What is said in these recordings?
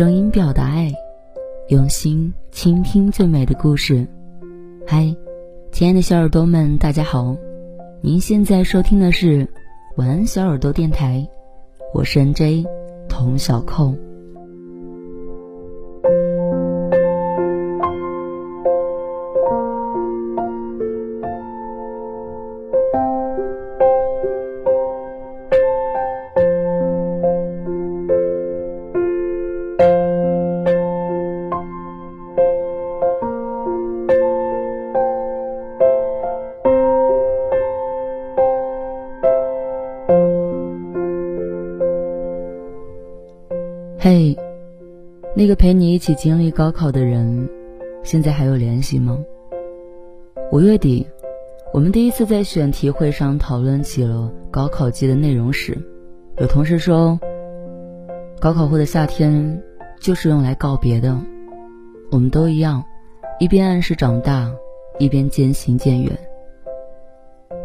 声音表达爱，用心倾听最美的故事。嗨，亲爱的小耳朵们，大家好！您现在收听的是晚安小耳朵电台，我是 N J 童小扣。嘿，那个陪你一起经历高考的人，现在还有联系吗？五月底，我们第一次在选题会上讨论起了高考季的内容时，有同事说，高考后的夏天就是用来告别的。我们都一样，一边暗示长大，一边渐行渐远。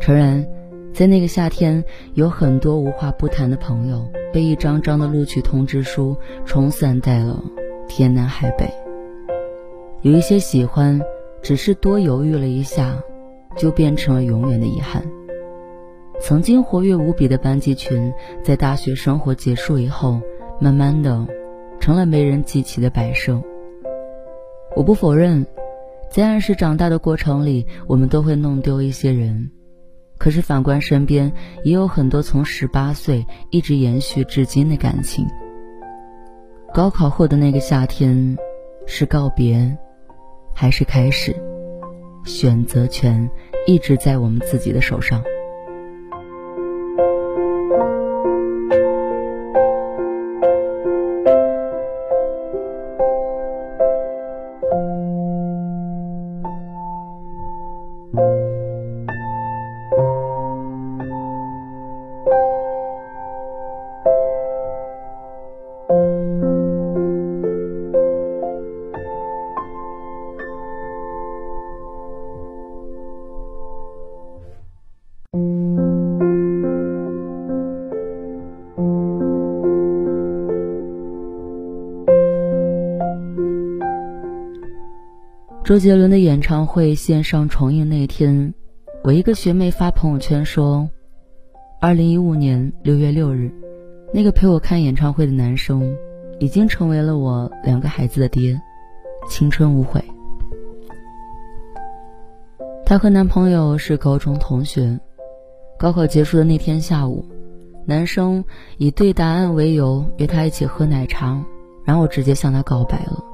诚然。在那个夏天，有很多无话不谈的朋友被一张张的录取通知书冲散在了天南海北。有一些喜欢，只是多犹豫了一下，就变成了永远的遗憾。曾经活跃无比的班级群，在大学生活结束以后，慢慢的成了没人记起的摆设。我不否认，在暗示长大的过程里，我们都会弄丢一些人。可是反观身边，也有很多从十八岁一直延续至今的感情。高考后的那个夏天，是告别，还是开始？选择权一直在我们自己的手上。周杰伦的演唱会线上重映那天，我一个学妹发朋友圈说：“二零一五年六月六日，那个陪我看演唱会的男生，已经成为了我两个孩子的爹，青春无悔。”她和男朋友是高中同学，高考结束的那天下午，男生以对答案为由约她一起喝奶茶，然后直接向她告白了。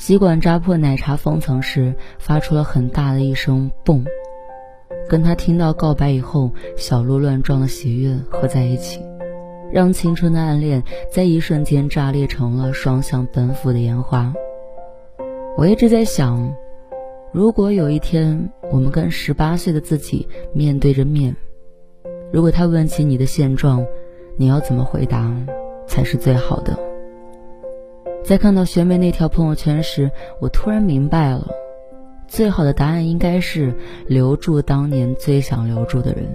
吸管扎破奶茶封层时，发出了很大的一声“嘣”，跟他听到告白以后小鹿乱撞的喜悦合在一起，让青春的暗恋在一瞬间炸裂成了双向奔赴的烟花。我一直在想，如果有一天我们跟十八岁的自己面对着面，如果他问起你的现状，你要怎么回答才是最好的？在看到学妹那条朋友圈时，我突然明白了，最好的答案应该是留住当年最想留住的人，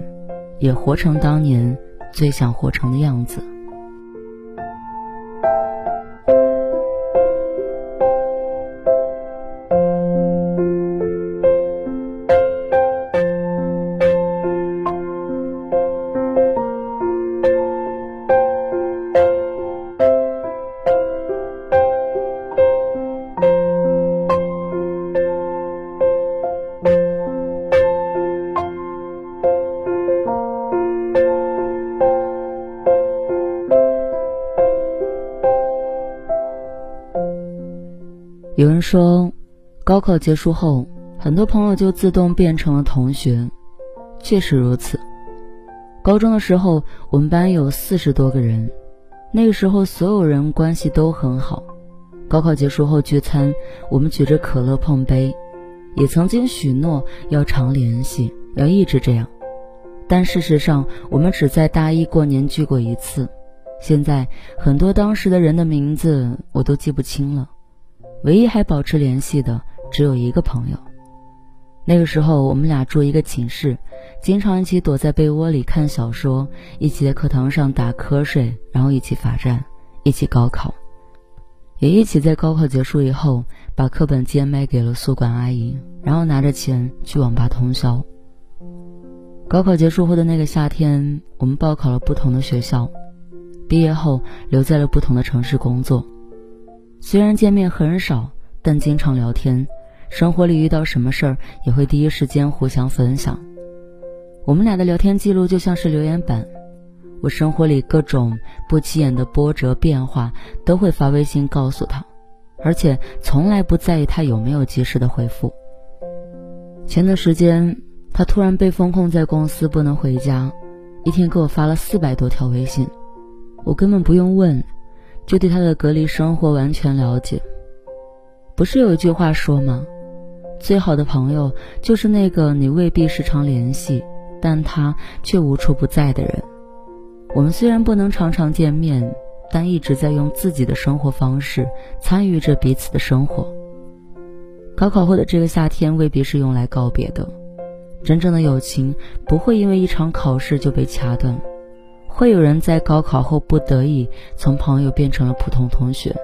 也活成当年最想活成的样子。说，高考结束后，很多朋友就自动变成了同学。确实如此。高中的时候，我们班有四十多个人，那个时候所有人关系都很好。高考结束后聚餐，我们举着可乐碰杯，也曾经许诺要常联系，要一直这样。但事实上，我们只在大一过年聚过一次。现在，很多当时的人的名字我都记不清了。唯一还保持联系的只有一个朋友。那个时候，我们俩住一个寝室，经常一起躲在被窝里看小说，一起在课堂上打瞌睡，然后一起罚站，一起高考，也一起在高考结束以后把课本贱卖给了宿管阿姨，然后拿着钱去网吧通宵。高考结束后的那个夏天，我们报考了不同的学校，毕业后留在了不同的城市工作。虽然见面很少，但经常聊天。生活里遇到什么事儿，也会第一时间互相分享。我们俩的聊天记录就像是留言板，我生活里各种不起眼的波折变化都会发微信告诉他，而且从来不在意他有没有及时的回复。前段时间，他突然被封控在公司，不能回家，一天给我发了四百多条微信，我根本不用问，就对他的隔离生活完全了解。不是有一句话说吗？最好的朋友就是那个你未必时常联系，但他却无处不在的人。我们虽然不能常常见面，但一直在用自己的生活方式参与着彼此的生活。高考后的这个夏天未必是用来告别的，真正的友情不会因为一场考试就被掐断。会有人在高考后不得已从朋友变成了普通同学，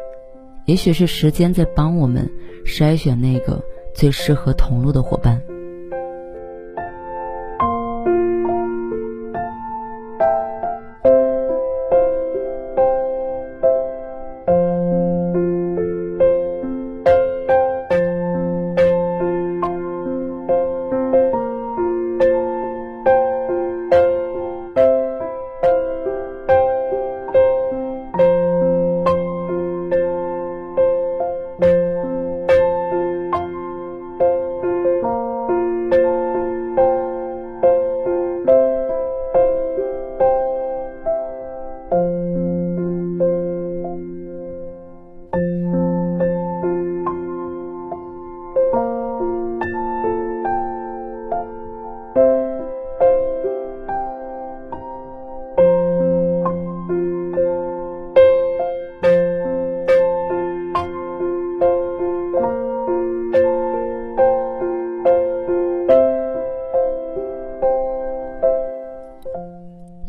也许是时间在帮我们筛选那个。最适合同路的伙伴。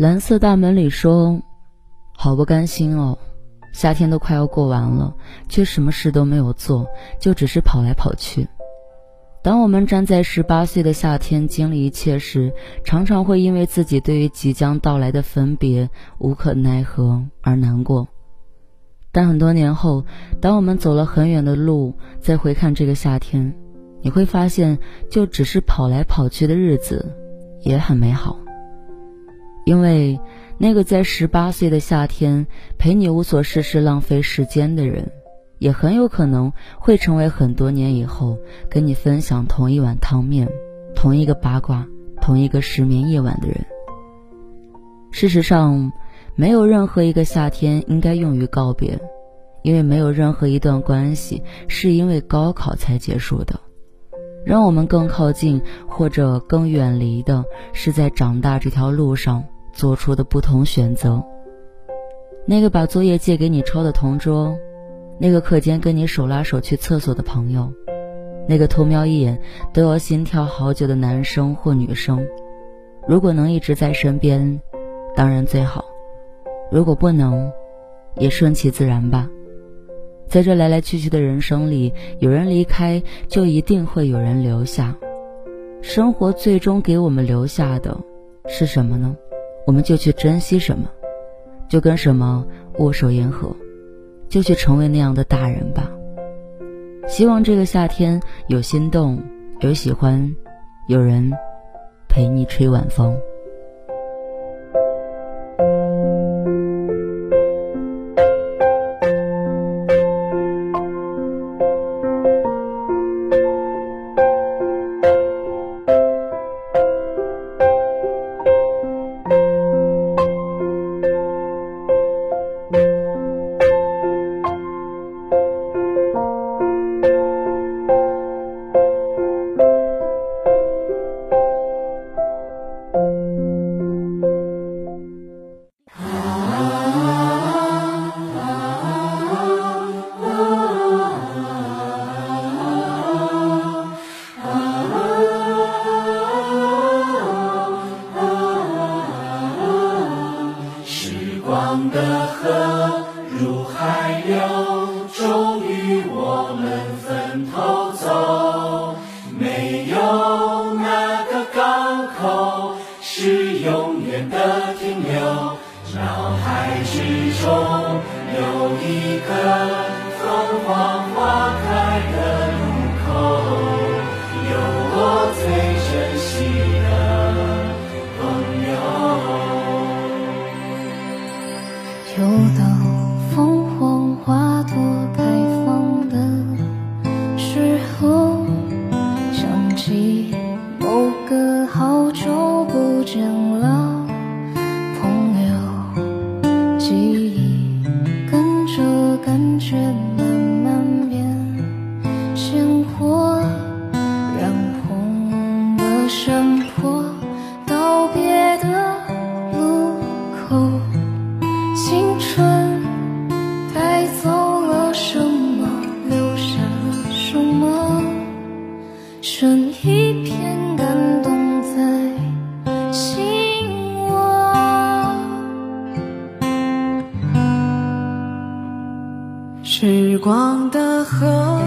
蓝色大门里说：“好不甘心哦，夏天都快要过完了，却什么事都没有做，就只是跑来跑去。当我们站在十八岁的夏天经历一切时，常常会因为自己对于即将到来的分别无可奈何而难过。但很多年后，当我们走了很远的路，再回看这个夏天，你会发现，就只是跑来跑去的日子，也很美好。”因为那个在十八岁的夏天陪你无所事事、浪费时间的人，也很有可能会成为很多年以后跟你分享同一碗汤面、同一个八卦、同一个失眠夜晚的人。事实上，没有任何一个夏天应该用于告别，因为没有任何一段关系是因为高考才结束的。让我们更靠近或者更远离的，是在长大这条路上。做出的不同选择。那个把作业借给你抄的同桌，那个课间跟你手拉手去厕所的朋友，那个偷瞄一眼都要心跳好久的男生或女生，如果能一直在身边，当然最好；如果不能，也顺其自然吧。在这来来去去的人生里，有人离开，就一定会有人留下。生活最终给我们留下的是什么呢？我们就去珍惜什么，就跟什么握手言和，就去成为那样的大人吧。希望这个夏天有心动，有喜欢，有人陪你吹晚风。是永远的停留。脑海之中有一个凤凰花开的路口，有我最珍惜的朋友。又到凤凰花朵开放的时候，想起某个好见了朋友。记忆跟着感觉慢慢变鲜活，染红的山坡，道别的路口，青春带走了什么，留下了什么？剩一片光的河。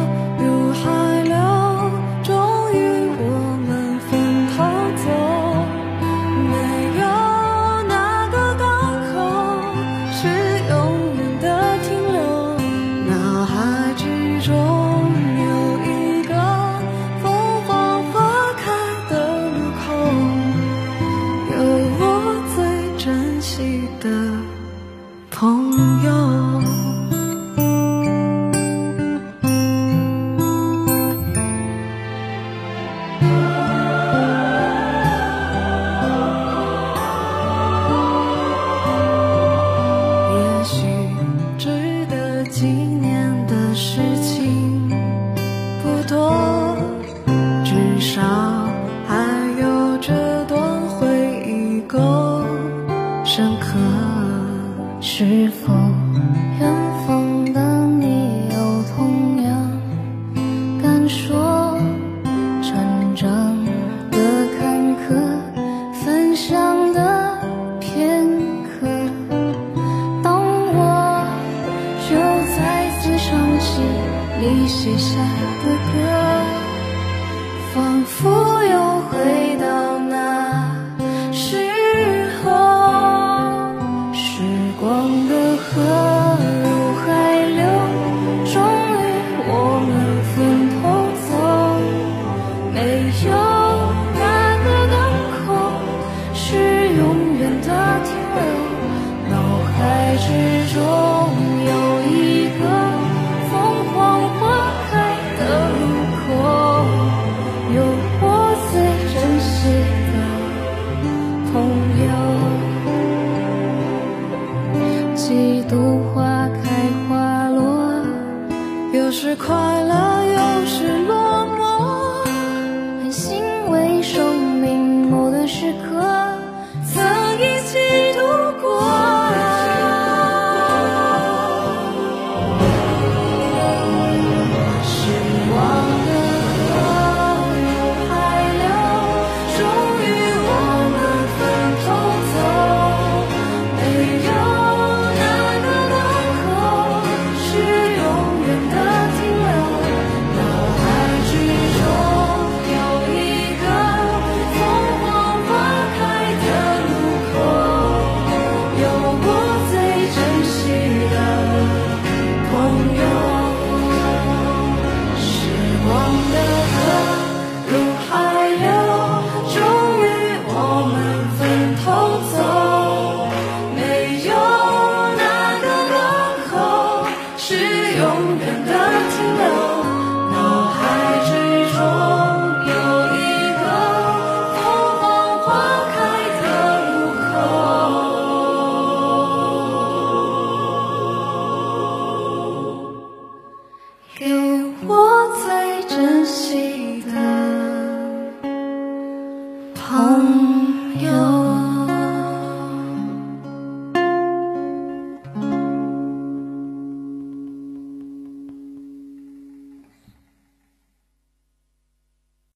又再次唱起你写下的歌，仿佛又回到那时候。时光的河入海流，终于我们分头走。没有哪个港口是永远的停留。脑海之中